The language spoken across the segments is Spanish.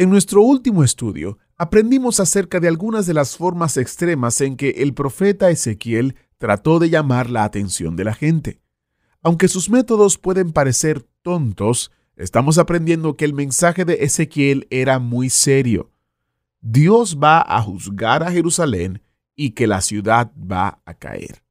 En nuestro último estudio, aprendimos acerca de algunas de las formas extremas en que el profeta Ezequiel trató de llamar la atención de la gente. Aunque sus métodos pueden parecer tontos, estamos aprendiendo que el mensaje de Ezequiel era muy serio. Dios va a juzgar a Jerusalén y que la ciudad va a caer.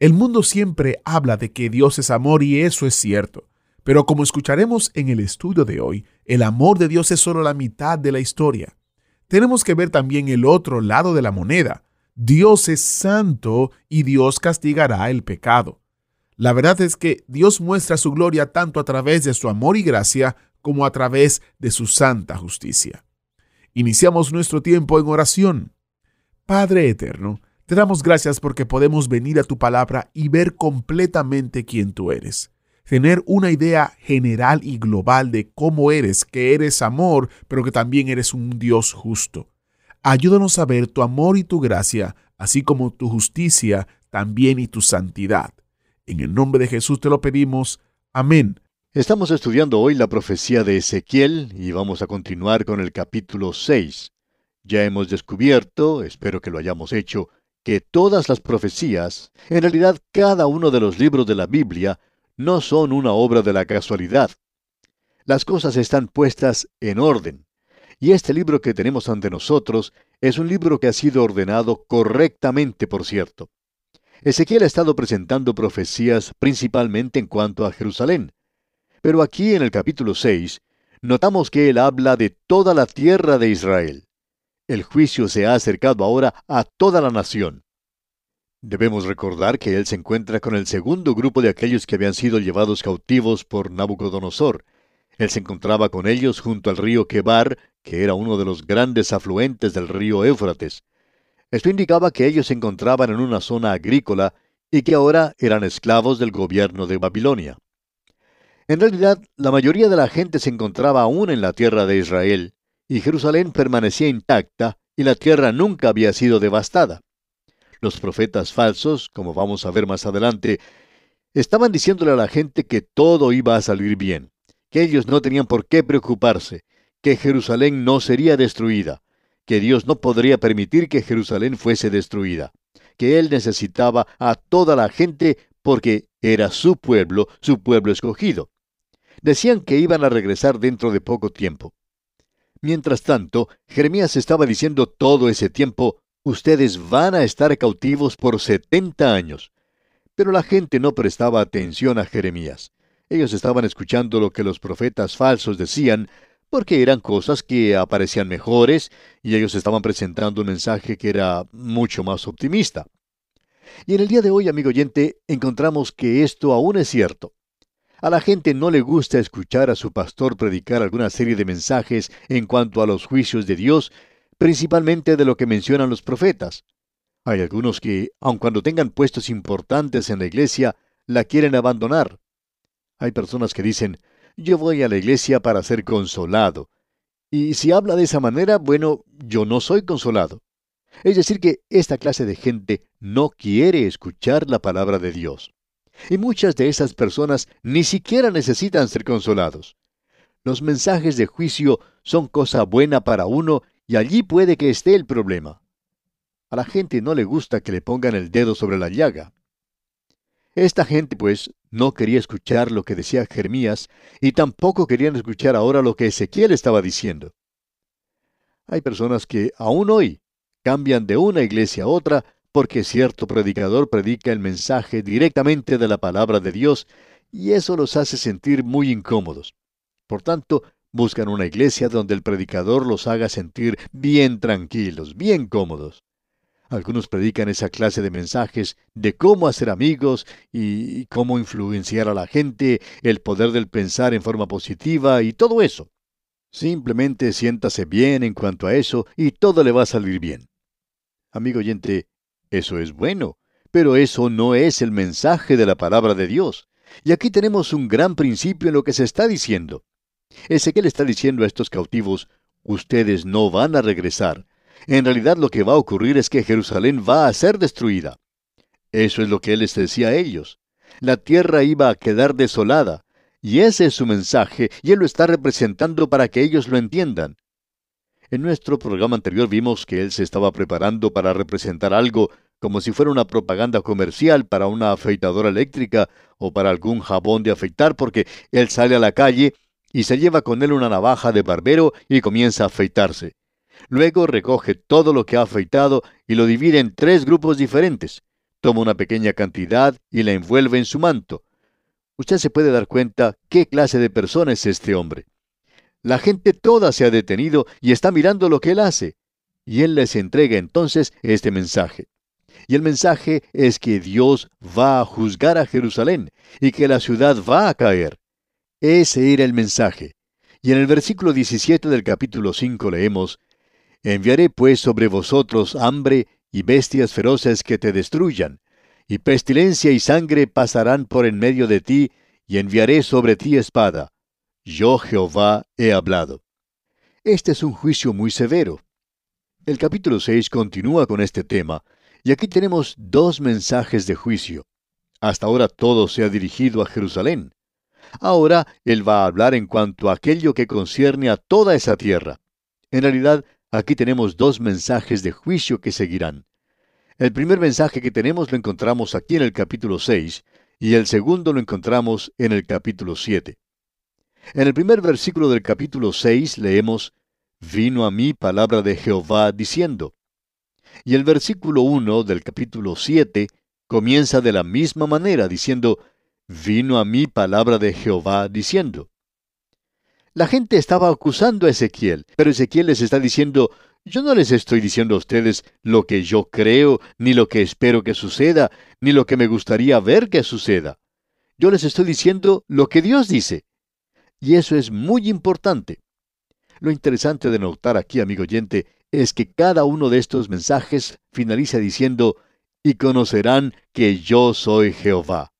El mundo siempre habla de que Dios es amor y eso es cierto. Pero como escucharemos en el estudio de hoy, el amor de Dios es solo la mitad de la historia. Tenemos que ver también el otro lado de la moneda. Dios es santo y Dios castigará el pecado. La verdad es que Dios muestra su gloria tanto a través de su amor y gracia como a través de su santa justicia. Iniciamos nuestro tiempo en oración. Padre eterno, te damos gracias porque podemos venir a tu palabra y ver completamente quién tú eres tener una idea general y global de cómo eres, que eres amor, pero que también eres un Dios justo. Ayúdanos a ver tu amor y tu gracia, así como tu justicia también y tu santidad. En el nombre de Jesús te lo pedimos. Amén. Estamos estudiando hoy la profecía de Ezequiel y vamos a continuar con el capítulo 6. Ya hemos descubierto, espero que lo hayamos hecho, que todas las profecías, en realidad cada uno de los libros de la Biblia, no son una obra de la casualidad. Las cosas están puestas en orden. Y este libro que tenemos ante nosotros es un libro que ha sido ordenado correctamente, por cierto. Ezequiel ha estado presentando profecías principalmente en cuanto a Jerusalén. Pero aquí en el capítulo 6 notamos que él habla de toda la tierra de Israel. El juicio se ha acercado ahora a toda la nación. Debemos recordar que él se encuentra con el segundo grupo de aquellos que habían sido llevados cautivos por Nabucodonosor. Él se encontraba con ellos junto al río Quebar, que era uno de los grandes afluentes del río Éufrates. Esto indicaba que ellos se encontraban en una zona agrícola y que ahora eran esclavos del gobierno de Babilonia. En realidad, la mayoría de la gente se encontraba aún en la tierra de Israel, y Jerusalén permanecía intacta y la tierra nunca había sido devastada. Los profetas falsos, como vamos a ver más adelante, estaban diciéndole a la gente que todo iba a salir bien, que ellos no tenían por qué preocuparse, que Jerusalén no sería destruida, que Dios no podría permitir que Jerusalén fuese destruida, que Él necesitaba a toda la gente porque era su pueblo, su pueblo escogido. Decían que iban a regresar dentro de poco tiempo. Mientras tanto, Jeremías estaba diciendo todo ese tiempo, ustedes van a estar cautivos por setenta años. Pero la gente no prestaba atención a Jeremías. Ellos estaban escuchando lo que los profetas falsos decían, porque eran cosas que aparecían mejores, y ellos estaban presentando un mensaje que era mucho más optimista. Y en el día de hoy, amigo oyente, encontramos que esto aún es cierto. A la gente no le gusta escuchar a su pastor predicar alguna serie de mensajes en cuanto a los juicios de Dios principalmente de lo que mencionan los profetas. Hay algunos que, aun cuando tengan puestos importantes en la iglesia, la quieren abandonar. Hay personas que dicen, yo voy a la iglesia para ser consolado. Y si habla de esa manera, bueno, yo no soy consolado. Es decir, que esta clase de gente no quiere escuchar la palabra de Dios. Y muchas de esas personas ni siquiera necesitan ser consolados. Los mensajes de juicio son cosa buena para uno y allí puede que esté el problema. A la gente no le gusta que le pongan el dedo sobre la llaga. Esta gente, pues, no quería escuchar lo que decía Jeremías y tampoco querían escuchar ahora lo que Ezequiel estaba diciendo. Hay personas que aún hoy cambian de una iglesia a otra porque cierto predicador predica el mensaje directamente de la palabra de Dios y eso los hace sentir muy incómodos. Por tanto, Buscan una iglesia donde el predicador los haga sentir bien tranquilos, bien cómodos. Algunos predican esa clase de mensajes de cómo hacer amigos y cómo influenciar a la gente, el poder del pensar en forma positiva y todo eso. Simplemente siéntase bien en cuanto a eso y todo le va a salir bien. Amigo oyente, eso es bueno, pero eso no es el mensaje de la palabra de Dios. Y aquí tenemos un gran principio en lo que se está diciendo. Ezequiel está diciendo a estos cautivos, ustedes no van a regresar. En realidad lo que va a ocurrir es que Jerusalén va a ser destruida. Eso es lo que él les decía a ellos. La tierra iba a quedar desolada, y ese es su mensaje, y él lo está representando para que ellos lo entiendan. En nuestro programa anterior vimos que él se estaba preparando para representar algo como si fuera una propaganda comercial para una afeitadora eléctrica o para algún jabón de afeitar, porque él sale a la calle y se lleva con él una navaja de barbero y comienza a afeitarse. Luego recoge todo lo que ha afeitado y lo divide en tres grupos diferentes. Toma una pequeña cantidad y la envuelve en su manto. Usted se puede dar cuenta qué clase de persona es este hombre. La gente toda se ha detenido y está mirando lo que él hace. Y él les entrega entonces este mensaje. Y el mensaje es que Dios va a juzgar a Jerusalén y que la ciudad va a caer. Ese era el mensaje. Y en el versículo 17 del capítulo 5 leemos, Enviaré pues sobre vosotros hambre y bestias feroces que te destruyan, y pestilencia y sangre pasarán por en medio de ti, y enviaré sobre ti espada yo Jehová he hablado. Este es un juicio muy severo. El capítulo 6 continúa con este tema, y aquí tenemos dos mensajes de juicio. Hasta ahora todo se ha dirigido a Jerusalén. Ahora él va a hablar en cuanto a aquello que concierne a toda esa tierra. En realidad, aquí tenemos dos mensajes de juicio que seguirán. El primer mensaje que tenemos lo encontramos aquí en el capítulo 6 y el segundo lo encontramos en el capítulo 7. En el primer versículo del capítulo 6 leemos, Vino a mí palabra de Jehová diciendo. Y el versículo 1 del capítulo 7 comienza de la misma manera diciendo, Vino a mí palabra de Jehová diciendo. La gente estaba acusando a Ezequiel, pero Ezequiel les está diciendo, yo no les estoy diciendo a ustedes lo que yo creo, ni lo que espero que suceda, ni lo que me gustaría ver que suceda. Yo les estoy diciendo lo que Dios dice. Y eso es muy importante. Lo interesante de notar aquí, amigo oyente, es que cada uno de estos mensajes finaliza diciendo, y conocerán que yo soy Jehová.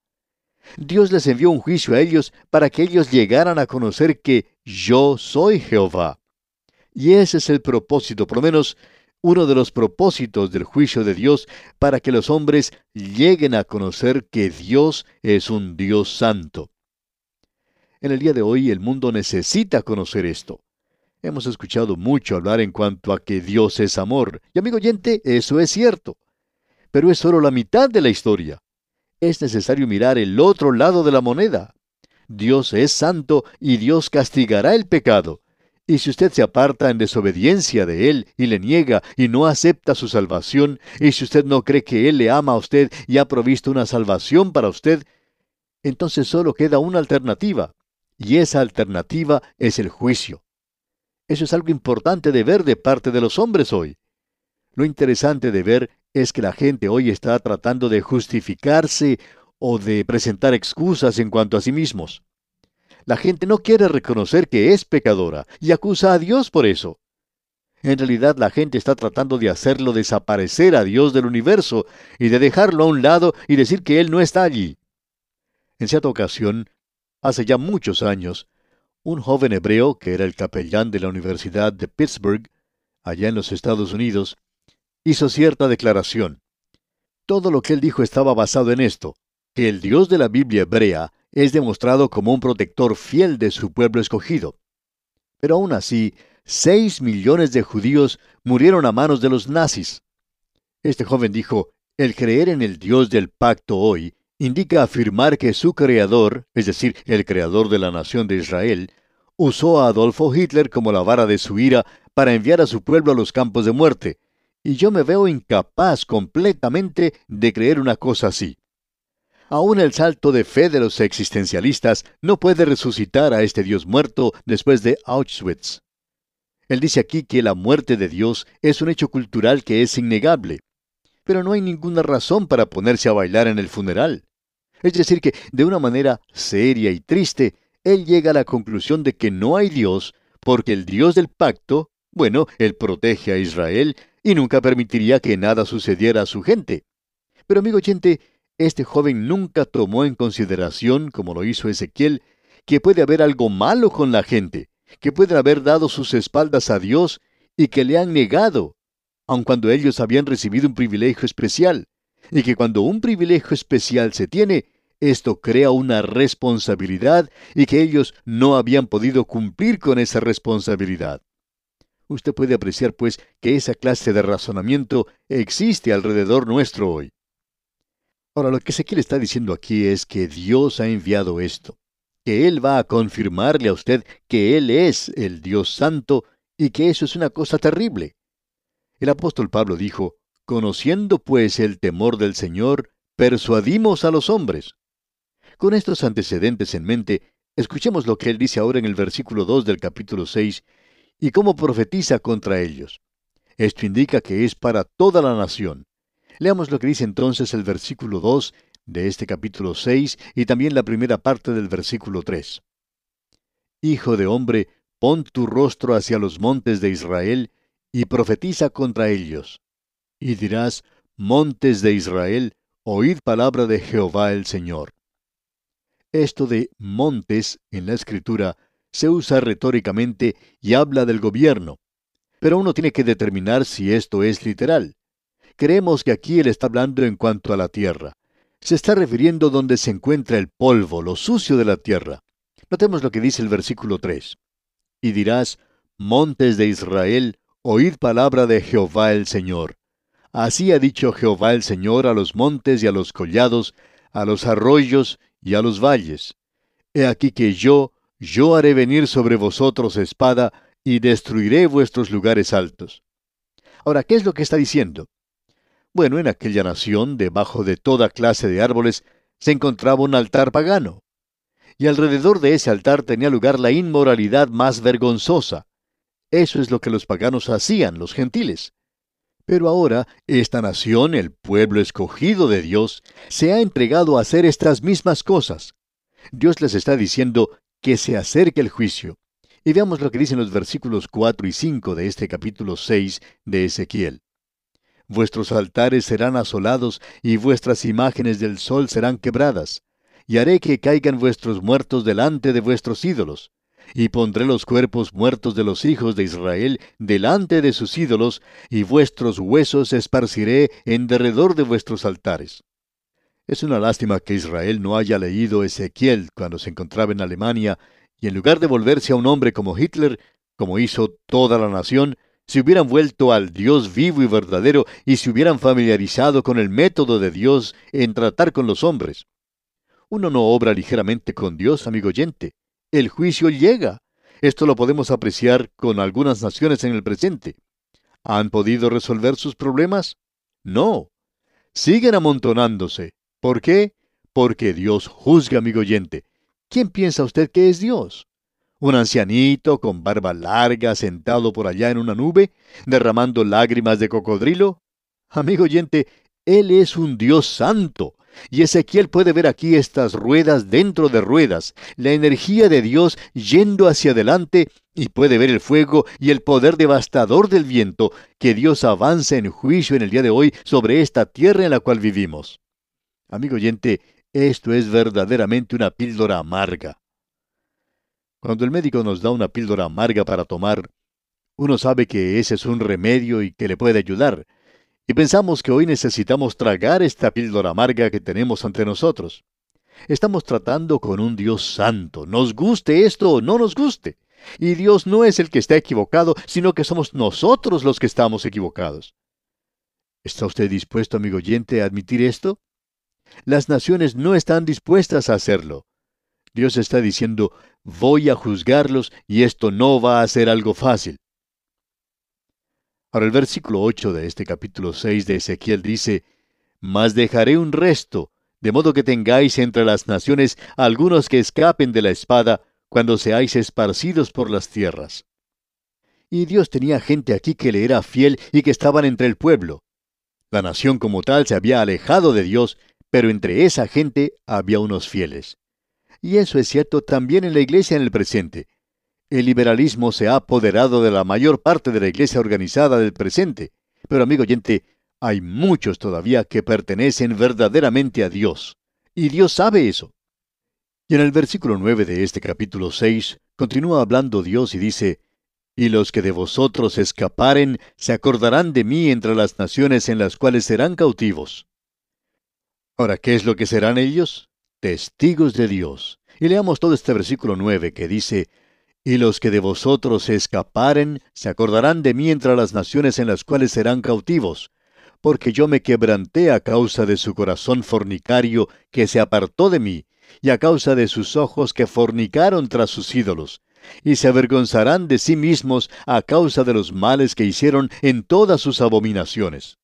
Dios les envió un juicio a ellos para que ellos llegaran a conocer que yo soy Jehová. Y ese es el propósito, por lo menos uno de los propósitos del juicio de Dios, para que los hombres lleguen a conocer que Dios es un Dios santo. En el día de hoy el mundo necesita conocer esto. Hemos escuchado mucho hablar en cuanto a que Dios es amor. Y amigo oyente, eso es cierto. Pero es solo la mitad de la historia. Es necesario mirar el otro lado de la moneda. Dios es santo y Dios castigará el pecado. Y si usted se aparta en desobediencia de Él y le niega y no acepta su salvación, y si usted no cree que Él le ama a usted y ha provisto una salvación para usted, entonces solo queda una alternativa, y esa alternativa es el juicio. Eso es algo importante de ver de parte de los hombres hoy. Lo interesante de ver es que la gente hoy está tratando de justificarse o de presentar excusas en cuanto a sí mismos. La gente no quiere reconocer que es pecadora y acusa a Dios por eso. En realidad la gente está tratando de hacerlo desaparecer a Dios del universo y de dejarlo a un lado y decir que Él no está allí. En cierta ocasión, Hace ya muchos años, un joven hebreo que era el capellán de la Universidad de Pittsburgh, allá en los Estados Unidos, hizo cierta declaración. Todo lo que él dijo estaba basado en esto, que el Dios de la Biblia hebrea es demostrado como un protector fiel de su pueblo escogido. Pero aún así, seis millones de judíos murieron a manos de los nazis. Este joven dijo, el creer en el Dios del pacto hoy indica afirmar que su creador, es decir, el creador de la nación de Israel, usó a Adolfo Hitler como la vara de su ira para enviar a su pueblo a los campos de muerte, y yo me veo incapaz completamente de creer una cosa así. Aún el salto de fe de los existencialistas no puede resucitar a este Dios muerto después de Auschwitz. Él dice aquí que la muerte de Dios es un hecho cultural que es innegable, pero no hay ninguna razón para ponerse a bailar en el funeral. Es decir, que de una manera seria y triste, él llega a la conclusión de que no hay Dios porque el Dios del pacto, bueno, Él protege a Israel y nunca permitiría que nada sucediera a su gente. Pero amigo oyente, este joven nunca tomó en consideración, como lo hizo Ezequiel, que puede haber algo malo con la gente, que pueden haber dado sus espaldas a Dios y que le han negado, aun cuando ellos habían recibido un privilegio especial, y que cuando un privilegio especial se tiene, esto crea una responsabilidad y que ellos no habían podido cumplir con esa responsabilidad. Usted puede apreciar, pues, que esa clase de razonamiento existe alrededor nuestro hoy. Ahora, lo que Ezequiel está diciendo aquí es que Dios ha enviado esto, que Él va a confirmarle a usted que Él es el Dios Santo y que eso es una cosa terrible. El apóstol Pablo dijo, Conociendo pues el temor del Señor, persuadimos a los hombres. Con estos antecedentes en mente, escuchemos lo que él dice ahora en el versículo 2 del capítulo 6 y cómo profetiza contra ellos. Esto indica que es para toda la nación. Leamos lo que dice entonces el versículo 2 de este capítulo 6 y también la primera parte del versículo 3. Hijo de hombre, pon tu rostro hacia los montes de Israel y profetiza contra ellos. Y dirás, Montes de Israel, oíd palabra de Jehová el Señor. Esto de montes en la escritura se usa retóricamente y habla del gobierno. Pero uno tiene que determinar si esto es literal. Creemos que aquí él está hablando en cuanto a la tierra. Se está refiriendo donde se encuentra el polvo, lo sucio de la tierra. Notemos lo que dice el versículo 3. Y dirás, Montes de Israel, oíd palabra de Jehová el Señor. Así ha dicho Jehová el Señor a los montes y a los collados, a los arroyos y a los valles. He aquí que yo, yo haré venir sobre vosotros espada, y destruiré vuestros lugares altos. Ahora, ¿qué es lo que está diciendo? Bueno, en aquella nación, debajo de toda clase de árboles, se encontraba un altar pagano. Y alrededor de ese altar tenía lugar la inmoralidad más vergonzosa. Eso es lo que los paganos hacían, los gentiles. Pero ahora esta nación, el pueblo escogido de Dios, se ha entregado a hacer estas mismas cosas. Dios les está diciendo que se acerque el juicio. Y veamos lo que dicen los versículos 4 y 5 de este capítulo 6 de Ezequiel. Vuestros altares serán asolados y vuestras imágenes del sol serán quebradas, y haré que caigan vuestros muertos delante de vuestros ídolos y pondré los cuerpos muertos de los hijos de Israel delante de sus ídolos, y vuestros huesos esparciré en derredor de vuestros altares. Es una lástima que Israel no haya leído Ezequiel cuando se encontraba en Alemania, y en lugar de volverse a un hombre como Hitler, como hizo toda la nación, se hubieran vuelto al Dios vivo y verdadero y se hubieran familiarizado con el método de Dios en tratar con los hombres. Uno no obra ligeramente con Dios, amigo oyente el juicio llega. Esto lo podemos apreciar con algunas naciones en el presente. ¿Han podido resolver sus problemas? No. Siguen amontonándose. ¿Por qué? Porque Dios juzga, amigo oyente. ¿Quién piensa usted que es Dios? ¿Un ancianito con barba larga sentado por allá en una nube, derramando lágrimas de cocodrilo? Amigo oyente, Él es un Dios santo, y Ezequiel puede ver aquí estas ruedas dentro de ruedas, la energía de Dios yendo hacia adelante, y puede ver el fuego y el poder devastador del viento que Dios avanza en juicio en el día de hoy sobre esta tierra en la cual vivimos. Amigo oyente, esto es verdaderamente una píldora amarga. Cuando el médico nos da una píldora amarga para tomar, uno sabe que ese es un remedio y que le puede ayudar, y pensamos que hoy necesitamos tragar esta píldora amarga que tenemos ante nosotros. Estamos tratando con un Dios santo, nos guste esto o no nos guste. Y Dios no es el que está equivocado, sino que somos nosotros los que estamos equivocados. ¿Está usted dispuesto, amigo oyente, a admitir esto? Las naciones no están dispuestas a hacerlo. Dios está diciendo, voy a juzgarlos y esto no va a ser algo fácil. Ahora el versículo 8 de este capítulo 6 de Ezequiel dice, Mas dejaré un resto, de modo que tengáis entre las naciones algunos que escapen de la espada cuando seáis esparcidos por las tierras. Y Dios tenía gente aquí que le era fiel y que estaban entre el pueblo. La nación como tal se había alejado de Dios, pero entre esa gente había unos fieles. Y eso es cierto también en la iglesia en el presente. el liberalismo se ha apoderado de la mayor parte de la iglesia organizada del presente. Pero amigo oyente, hay muchos todavía que pertenecen verdaderamente a Dios. Y Dios sabe eso. Y en el versículo 9 de este capítulo 6 continúa hablando Dios y dice, Y los que de vosotros escaparen se acordarán de mí entre las naciones en las cuales serán cautivos. Ahora, ¿qué es lo que serán ellos? Testigos de Dios. Y leamos todo este versículo 9 que dice, Y los que de vosotros escaparen se acordarán de mí entre las naciones en las cuales serán cautivos porque yo me quebranté a causa de su corazón fornicario que se apartó de mí, y a causa de sus ojos que fornicaron tras sus ídolos, y se avergonzarán de sí mismos a causa de los males que hicieron en todas sus abominaciones.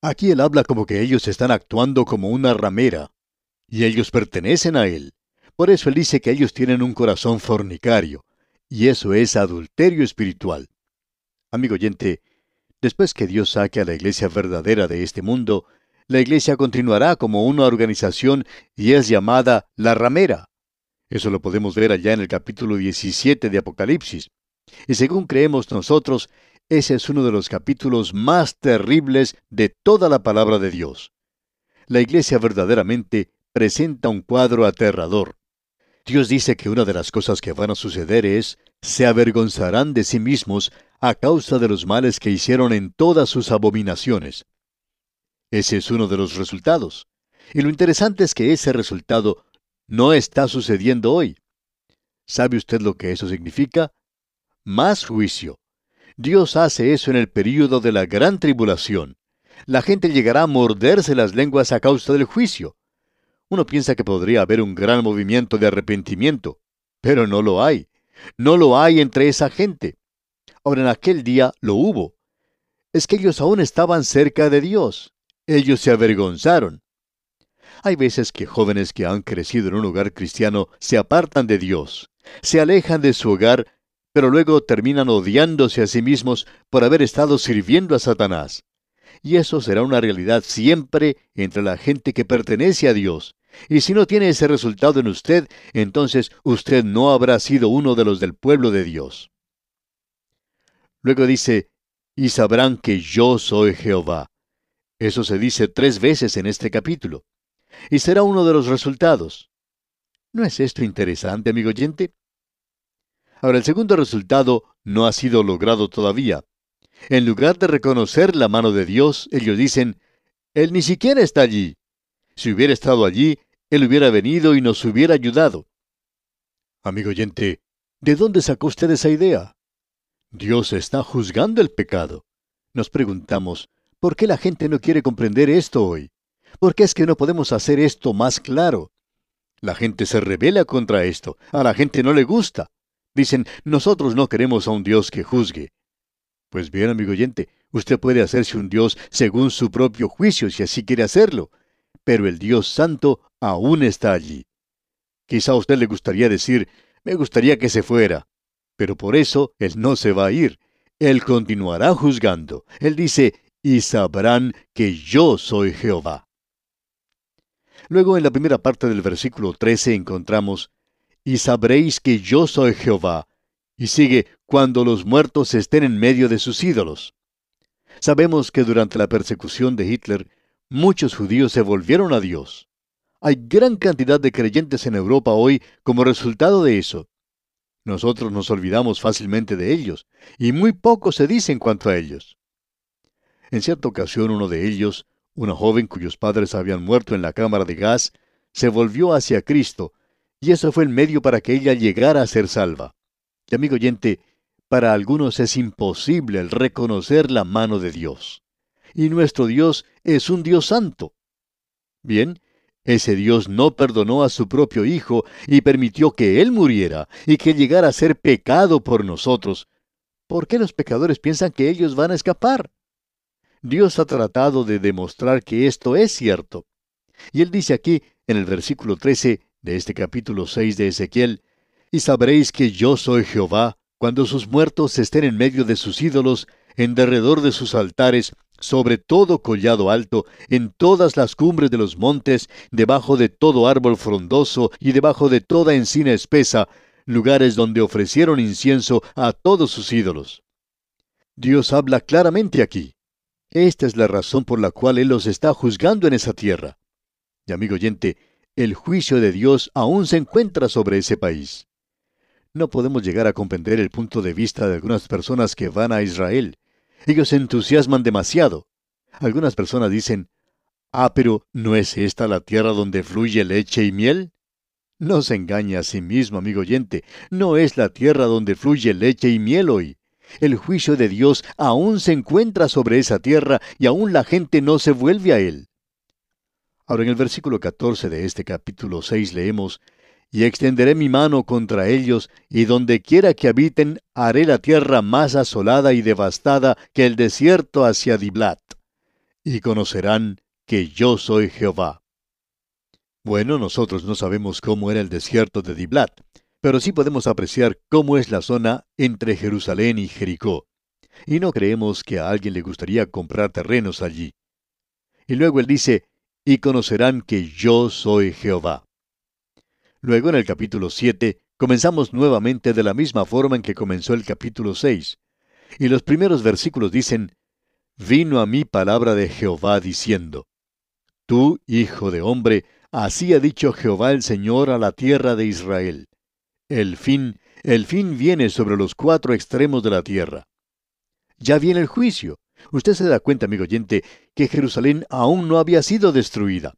Aquí él habla como que ellos están actuando como una ramera, y ellos pertenecen a él. Por eso él dice que ellos tienen un corazón fornicario, y eso es adulterio espiritual. Amigo oyente, Después que Dios saque a la iglesia verdadera de este mundo, la iglesia continuará como una organización y es llamada la ramera. Eso lo podemos ver allá en el capítulo 17 de Apocalipsis. Y según creemos nosotros, ese es uno de los capítulos más terribles de toda la palabra de Dios. La iglesia verdaderamente presenta un cuadro aterrador. Dios dice que una de las cosas que van a suceder es, se avergonzarán de sí mismos a causa de los males que hicieron en todas sus abominaciones. Ese es uno de los resultados. Y lo interesante es que ese resultado no está sucediendo hoy. ¿Sabe usted lo que eso significa? Más juicio. Dios hace eso en el período de la gran tribulación. La gente llegará a morderse las lenguas a causa del juicio. Uno piensa que podría haber un gran movimiento de arrepentimiento, pero no lo hay. No lo hay entre esa gente. Ahora en aquel día lo hubo. Es que ellos aún estaban cerca de Dios. Ellos se avergonzaron. Hay veces que jóvenes que han crecido en un hogar cristiano se apartan de Dios, se alejan de su hogar, pero luego terminan odiándose a sí mismos por haber estado sirviendo a Satanás. Y eso será una realidad siempre entre la gente que pertenece a Dios. Y si no tiene ese resultado en usted, entonces usted no habrá sido uno de los del pueblo de Dios. Luego dice, y sabrán que yo soy Jehová. Eso se dice tres veces en este capítulo. Y será uno de los resultados. ¿No es esto interesante, amigo oyente? Ahora, el segundo resultado no ha sido logrado todavía. En lugar de reconocer la mano de Dios, ellos dicen, Él ni siquiera está allí. Si hubiera estado allí, Él hubiera venido y nos hubiera ayudado. Amigo oyente, ¿de dónde sacó usted esa idea? Dios está juzgando el pecado. Nos preguntamos, ¿por qué la gente no quiere comprender esto hoy? ¿Por qué es que no podemos hacer esto más claro? La gente se revela contra esto, a la gente no le gusta. Dicen, nosotros no queremos a un Dios que juzgue. Pues bien, amigo oyente, usted puede hacerse un Dios según su propio juicio si así quiere hacerlo, pero el Dios Santo aún está allí. Quizá a usted le gustaría decir, me gustaría que se fuera, pero por eso Él no se va a ir. Él continuará juzgando. Él dice, y sabrán que yo soy Jehová. Luego en la primera parte del versículo 13 encontramos, y sabréis que yo soy Jehová. Y sigue, cuando los muertos estén en medio de sus ídolos. Sabemos que durante la persecución de Hitler, muchos judíos se volvieron a Dios. Hay gran cantidad de creyentes en Europa hoy como resultado de eso. Nosotros nos olvidamos fácilmente de ellos, y muy poco se dice en cuanto a ellos. En cierta ocasión uno de ellos, una joven cuyos padres habían muerto en la cámara de gas, se volvió hacia Cristo, y eso fue el medio para que ella llegara a ser salva. Y amigo oyente, para algunos es imposible el reconocer la mano de Dios. Y nuestro Dios es un Dios santo. Bien, ese Dios no perdonó a su propio Hijo y permitió que Él muriera y que llegara a ser pecado por nosotros. ¿Por qué los pecadores piensan que ellos van a escapar? Dios ha tratado de demostrar que esto es cierto. Y Él dice aquí, en el versículo 13 de este capítulo 6 de Ezequiel, Y sabréis que yo soy Jehová, cuando sus muertos estén en medio de sus ídolos, en derredor de sus altares, sobre todo collado alto, en todas las cumbres de los montes, debajo de todo árbol frondoso y debajo de toda encina espesa, lugares donde ofrecieron incienso a todos sus ídolos. Dios habla claramente aquí. Esta es la razón por la cual Él los está juzgando en esa tierra. Y amigo oyente, el juicio de Dios aún se encuentra sobre ese país. No podemos llegar a comprender el punto de vista de algunas personas que van a Israel. Ellos se entusiasman demasiado. Algunas personas dicen, Ah, pero ¿no es esta la tierra donde fluye leche y miel? No se engañe a sí mismo, amigo oyente, no es la tierra donde fluye leche y miel hoy. El juicio de Dios aún se encuentra sobre esa tierra y aún la gente no se vuelve a él. Ahora en el versículo 14 de este capítulo 6 leemos, Y extenderé mi mano contra ellos, y donde quiera que habiten, haré la tierra más asolada y devastada que el desierto hacia Diblat. Y conocerán que yo soy Jehová. Bueno, nosotros no sabemos cómo era el desierto de Diblat, pero sí podemos apreciar cómo es la zona entre Jerusalén y Jericó. Y no creemos que a alguien le gustaría comprar terrenos allí. Y luego él dice, y conocerán que yo soy Jehová. Luego en el capítulo 7 comenzamos nuevamente de la misma forma en que comenzó el capítulo 6. Y los primeros versículos dicen, Vino a mí palabra de Jehová diciendo, Tú, hijo de hombre, Así ha dicho Jehová el Señor a la tierra de Israel. El fin, el fin viene sobre los cuatro extremos de la tierra. Ya viene el juicio. Usted se da cuenta, amigo oyente, que Jerusalén aún no había sido destruida.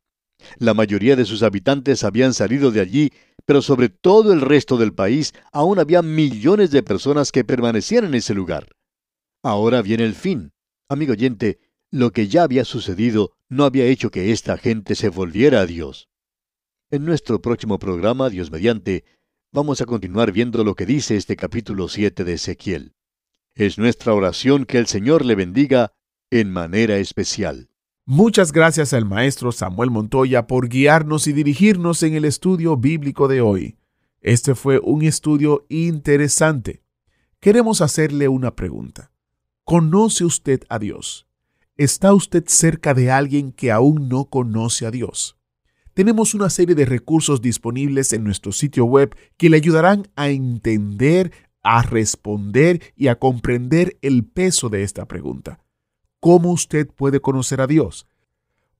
La mayoría de sus habitantes habían salido de allí, pero sobre todo el resto del país aún había millones de personas que permanecían en ese lugar. Ahora viene el fin. Amigo oyente, lo que ya había sucedido no había hecho que esta gente se volviera a Dios. En nuestro próximo programa, Dios mediante, vamos a continuar viendo lo que dice este capítulo 7 de Ezequiel. Es nuestra oración que el Señor le bendiga en manera especial. Muchas gracias al maestro Samuel Montoya por guiarnos y dirigirnos en el estudio bíblico de hoy. Este fue un estudio interesante. Queremos hacerle una pregunta. ¿Conoce usted a Dios? ¿Está usted cerca de alguien que aún no conoce a Dios? Tenemos una serie de recursos disponibles en nuestro sitio web que le ayudarán a entender, a responder y a comprender el peso de esta pregunta. ¿Cómo usted puede conocer a Dios?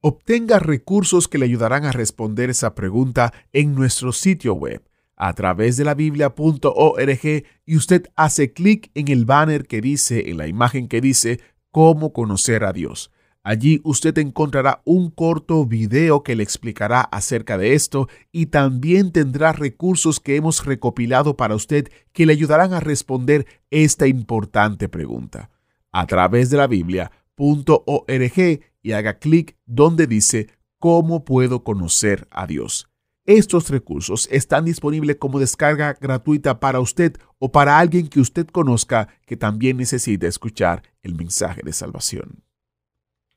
Obtenga recursos que le ayudarán a responder esa pregunta en nuestro sitio web a través de la biblia.org y usted hace clic en el banner que dice, en la imagen que dice cómo conocer a Dios. Allí usted encontrará un corto video que le explicará acerca de esto y también tendrá recursos que hemos recopilado para usted que le ayudarán a responder esta importante pregunta. A través de la biblia.org y haga clic donde dice ¿Cómo puedo conocer a Dios? Estos recursos están disponibles como descarga gratuita para usted o para alguien que usted conozca que también necesite escuchar el mensaje de salvación.